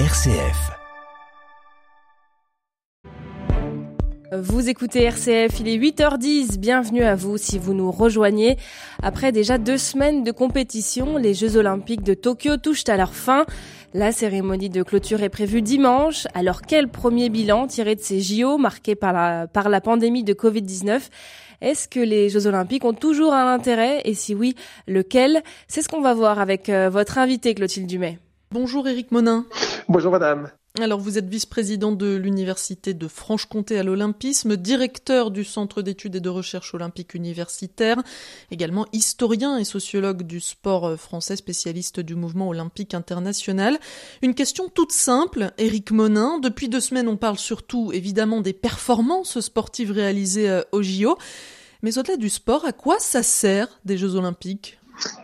RCF. Vous écoutez RCF, il est 8h10, bienvenue à vous si vous nous rejoignez. Après déjà deux semaines de compétition, les Jeux Olympiques de Tokyo touchent à leur fin. La cérémonie de clôture est prévue dimanche. Alors quel premier bilan tiré de ces JO marqués par la, par la pandémie de Covid-19 Est-ce que les Jeux Olympiques ont toujours un intérêt? Et si oui, lequel? C'est ce qu'on va voir avec euh, votre invité Clotilde Dumay. Bonjour Éric Monin. Bonjour madame. Alors vous êtes vice-président de l'Université de Franche-Comté à l'Olympisme, directeur du Centre d'études et de recherche olympique universitaire, également historien et sociologue du sport français, spécialiste du mouvement olympique international. Une question toute simple, Éric Monin. Depuis deux semaines, on parle surtout évidemment des performances sportives réalisées euh, au JO. Mais au-delà du sport, à quoi ça sert des Jeux olympiques?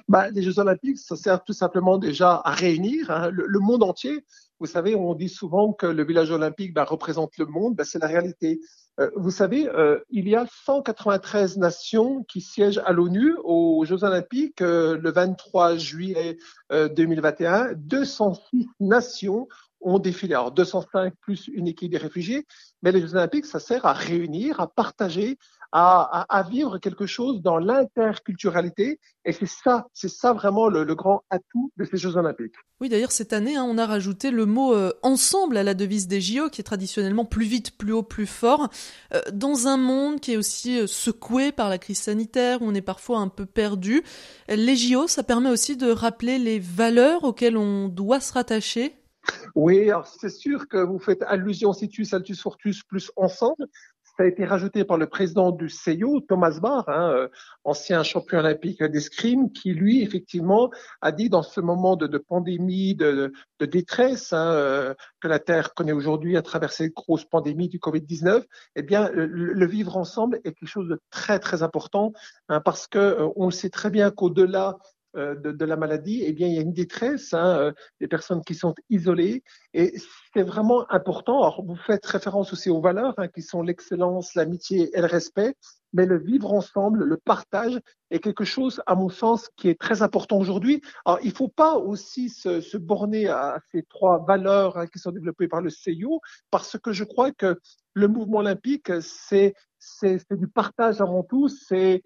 Bah, les Jeux Olympiques, ça sert tout simplement déjà à réunir hein, le, monde entier. Vous savez, on dit souvent que le village olympique bah, représente le monde. Bah, c'est la réalité. Euh, vous savez, euh, il y a 193 nations qui siègent à l'ONU aux Jeux Olympiques euh, le 23 juillet 2021. 206 nations ont défilé. Alors 205 plus une équipe des réfugiés, mais les Jeux Olympiques, ça sert à réunir, à partager, à, vivre quelque chose dans l'interculturalité. Et c'est ça, c'est ça vraiment le, le, grand atout de ces Jeux Olympiques. Oui, d'ailleurs cette année, hein, on a rajouté le mot euh, ensemble à la devise des JO, qui est traditionnellement plus vite, plus haut, plus fort. Euh, dans un monde qui est aussi euh, secoué par la crise sanitaire, où on est parfois un peu perdu, les JO, ça permet aussi de rappeler les valeurs auxquelles on doit se rattacher oui, alors c'est sûr que vous faites allusion situs, altus, fortus, plus ensemble. Ça a été rajouté par le président du CEIO, Thomas Barr, hein, euh, ancien champion olympique d'escrime, qui lui, effectivement, a dit dans ce moment de, pandémie, de, détresse hein, euh, que la Terre connaît aujourd'hui à travers cette grosse pandémie du Covid-19, eh bien, le, le, vivre ensemble est quelque chose de très, très important, hein, parce que euh, on sait très bien qu'au-delà euh, de, de, la maladie, eh bien, il y a une détresse hein, euh, des personnes qui sont isolées. Et c'est vraiment important. Alors, vous faites référence aussi aux valeurs, hein, qui sont l'excellence, l'amitié et le respect. Mais le vivre ensemble, le partage est quelque chose, à mon sens, qui est très important aujourd'hui. Alors, il ne faut pas aussi se, se, borner à ces trois valeurs hein, qui sont développées par le CIO, parce que je crois que le mouvement olympique, c'est du partage avant tout. C'est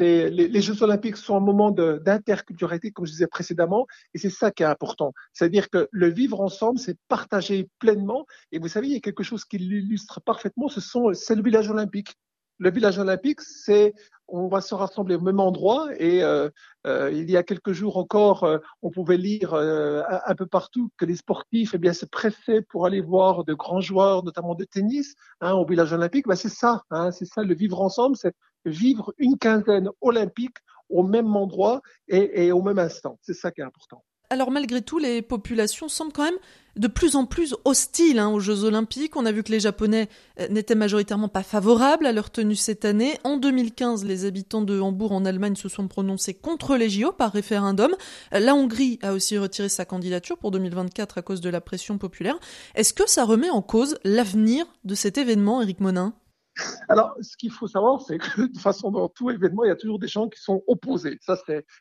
les, les Jeux olympiques sont un moment d'interculturalité, comme je disais précédemment, et c'est ça qui est important. C'est-à-dire que le vivre ensemble, c'est partager pleinement. Et vous savez, il y a quelque chose qui l'illustre parfaitement. Ce sont c'est le village olympique le village olympique, c'est on va se rassembler au même endroit et euh, euh, il y a quelques jours encore, euh, on pouvait lire un, peu partout que les sportifs eh bien, se pressaient pour aller voir de grands joueurs, notamment de tennis, hein, au village olympique. Ben, c'est ça, hein, c'est ça le vivre ensemble, c'est vivre une quinzaine olympique au même endroit et, et au même instant. C'est ça qui est important. Alors malgré tout, les populations semblent quand même de plus en plus hostiles hein, aux Jeux Olympiques. On a vu que les Japonais euh, n'étaient majoritairement pas favorables à leur tenue cette année. En 2015, les habitants de Hambourg en Allemagne se sont prononcés contre les JO par référendum. Euh, la Hongrie a aussi retiré sa candidature pour 2024 à cause de la pression populaire. Est-ce que ça remet en cause l'avenir de cet événement, Eric Monin? Alors, ce qu'il faut savoir, c'est que de façon, dans tout événement, il y a toujours des gens qui sont opposés. Ça,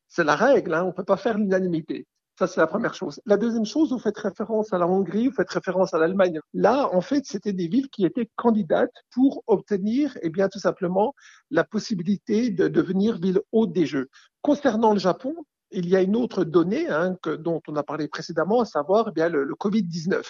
c'est la règle. Hein. On ne peut pas faire l'unanimité. Ça, c'est la première chose. La deuxième chose, vous faites référence à la Hongrie, vous faites référence à l'Allemagne. Là, en fait, c'était des villes qui étaient candidates pour obtenir, eh bien, tout simplement, la possibilité de devenir ville haute des Jeux. Concernant le Japon, il y a une autre donnée hein, que, dont on a parlé précédemment, à savoir eh bien, le, le Covid-19.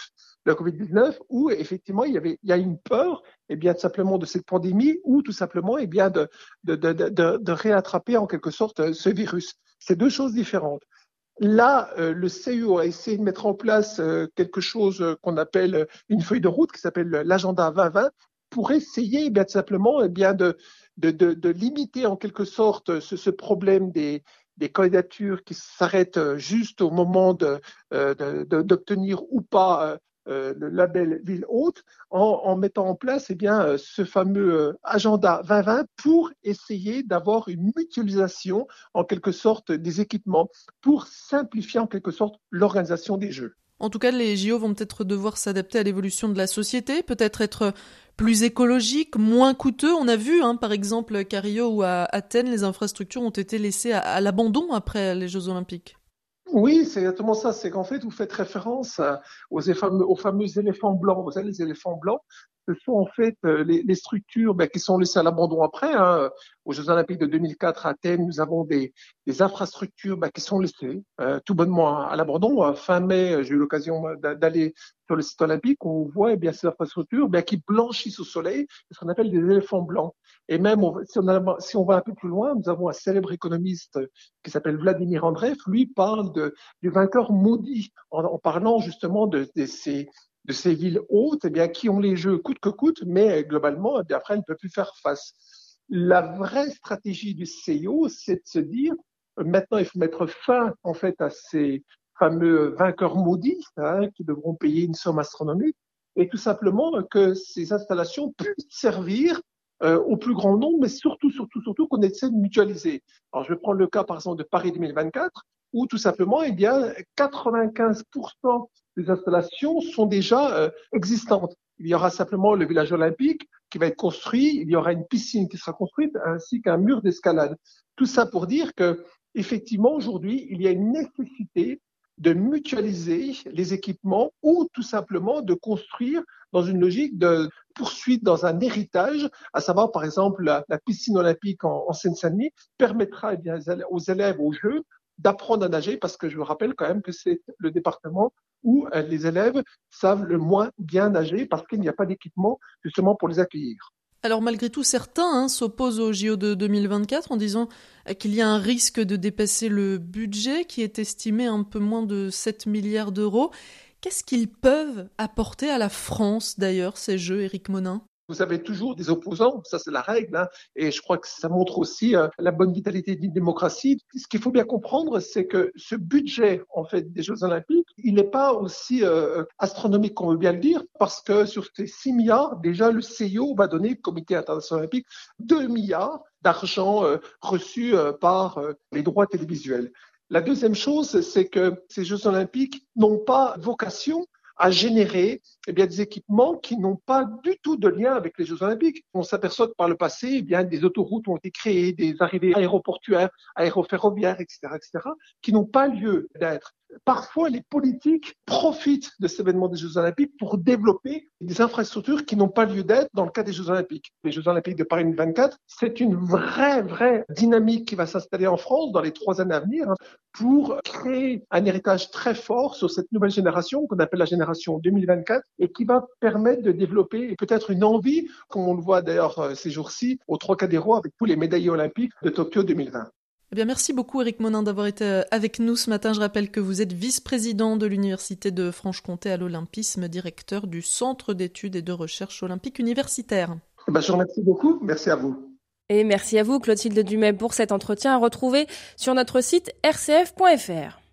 Le Covid-19 où effectivement il y avait il y a une peur eh bien tout simplement de cette pandémie ou tout simplement eh bien de, de, de, de réattraper en quelque sorte ce virus. C'est deux choses différentes. Là, euh, le CEO a essayé de mettre en place euh, quelque chose euh, qu'on appelle une feuille de route qui s'appelle l'agenda 2020 pour essayer eh bien simplement eh de, limiter en quelque sorte ce, problème des, des candidatures qui s'arrêtent juste au moment d'obtenir ou pas le label Ville Haute en, mettant en place eh bien, euh, ce fameux euh, agenda 2020 pour essayer d'avoir une mutualisation en quelque sorte des équipements pour simplifier en quelque sorte l'organisation des Jeux. En tout cas, les JO vont peut-être devoir s'adapter à l'évolution de la société, peut-être être plus écologiques, moins coûteux. On a vu, hein, par exemple, qu'à Rio ou à Athènes, les infrastructures ont été laissées à, à l'abandon après les Jeux Olympiques. Oui, c'est exactement ça. C'est qu'en fait, vous faites référence aux, fameux éléphants blancs. Vous savez, les éléphants blancs, ce sont en fait euh, les, structures ben, qui sont laissées à l'abandon après. Hein. Aux Jeux Olympiques de 2004 à Athènes, nous avons des, infrastructures ben, qui sont laissées euh, tout bonnement à, l'abandon. Fin mai, j'ai eu l'occasion d'aller sur le site olympique. On voit eh bien ces infrastructures ben, qui blanchissent au soleil, ce qu'on appelle des éléphants blancs. Et même si, on va un peu plus loin, nous avons un célèbre économiste qui s'appelle Vladimir Andreev. Lui parle de, du vainqueur maudit en, en parlant justement de, de ces de ces villes hautes, eh bien, qui ont les jeux coûte que coûte, mais globalement, eh bien, après, elles ne peuvent plus faire face. La vraie stratégie du CIO, c'est de se dire, maintenant, il faut mettre fin, en fait, à ces fameux vainqueurs maudits, hein, qui devront payer une somme astronomique, et tout simplement que ces installations puissent servir euh, au plus grand nombre, mais surtout, surtout, surtout qu'on essaie de mutualiser. Alors, je vais prendre le cas, par exemple, de Paris 2024, où tout simplement, y a 95% des installations sont déjà euh, existantes. Il y aura simplement le village olympique qui va être construit, il y aura une piscine qui sera construite, ainsi qu'un mur d'escalade. Tout ça pour dire que, effectivement, aujourd'hui, il y a une nécessité de mutualiser les équipements ou tout simplement de construire dans une logique de poursuite dans un héritage, à savoir par exemple la, piscine olympique en, Seine-Saint-Denis permettra eh aux élèves aux Jeux d'apprendre à nager parce que je vous rappelle quand même que c'est le département où euh, les élèves savent le moins bien nager parce qu'il n'y a pas d'équipement justement pour les accueillir. Alors malgré tout, certains hein, s'opposent au JO de 2024 en disant qu'il y a un risque de dépasser le budget qui est estimé un peu moins de 7 milliards d'euros. Qu'est-ce qu'ils peuvent apporter à la France d'ailleurs, ces Jeux, Éric Monin? Vous avez toujours des opposants, ça c'est la règle, hein, et je crois que ça montre aussi euh, la bonne vitalité d'une démocratie. Ce qu'il faut bien comprendre, c'est que ce budget en fait des Jeux Olympiques, il n'est pas aussi euh, astronomique qu'on veut bien le dire, parce que sur ces 6 milliards, déjà le CIO va donner, le Comité international olympique, 2 milliards d'argent euh, reçus par les droits télévisuels. La deuxième chose, c'est que ces Jeux olympiques n'ont pas vocation à générer eh bien, des équipements qui n'ont pas du tout de lien avec les Jeux Olympiques. On s'aperçoit que par le passé, eh bien, des autoroutes ont été créées, des arrivées aéroportuaires, aéroferroviaires, etc., etc., qui n'ont pas lieu d'être parfois les politiques profitent de cet événement des Jeux Olympiques pour développer des infrastructures qui n'ont pas lieu d'être dans le cas des Jeux Olympiques. Les Jeux Olympiques de Paris 2024, c'est une vraie, vraie dynamique qui va s'installer en France dans les trois années à venir hein, pour créer un héritage très fort sur cette nouvelle génération qu'on appelle la génération 2024 et qui va permettre de développer peut-être une envie, comme on le voit d'ailleurs euh, ces jours-ci, au Trocadéro avec tous les médaillés olympiques de Tokyo 2020. Eh bien, merci beaucoup Eric Monin d'avoir été euh, avec nous ce matin. Je rappelle que vous êtes vice-président de l'Université de Franche-Comté à l'Olympisme, directeur du Centre d'études et de recherche olympique universitaire. Eh ben, je vous remercie beaucoup. Merci à vous. Et merci à vous Clotilde Dumais pour cet entretien à retrouver sur notre site rcf.fr.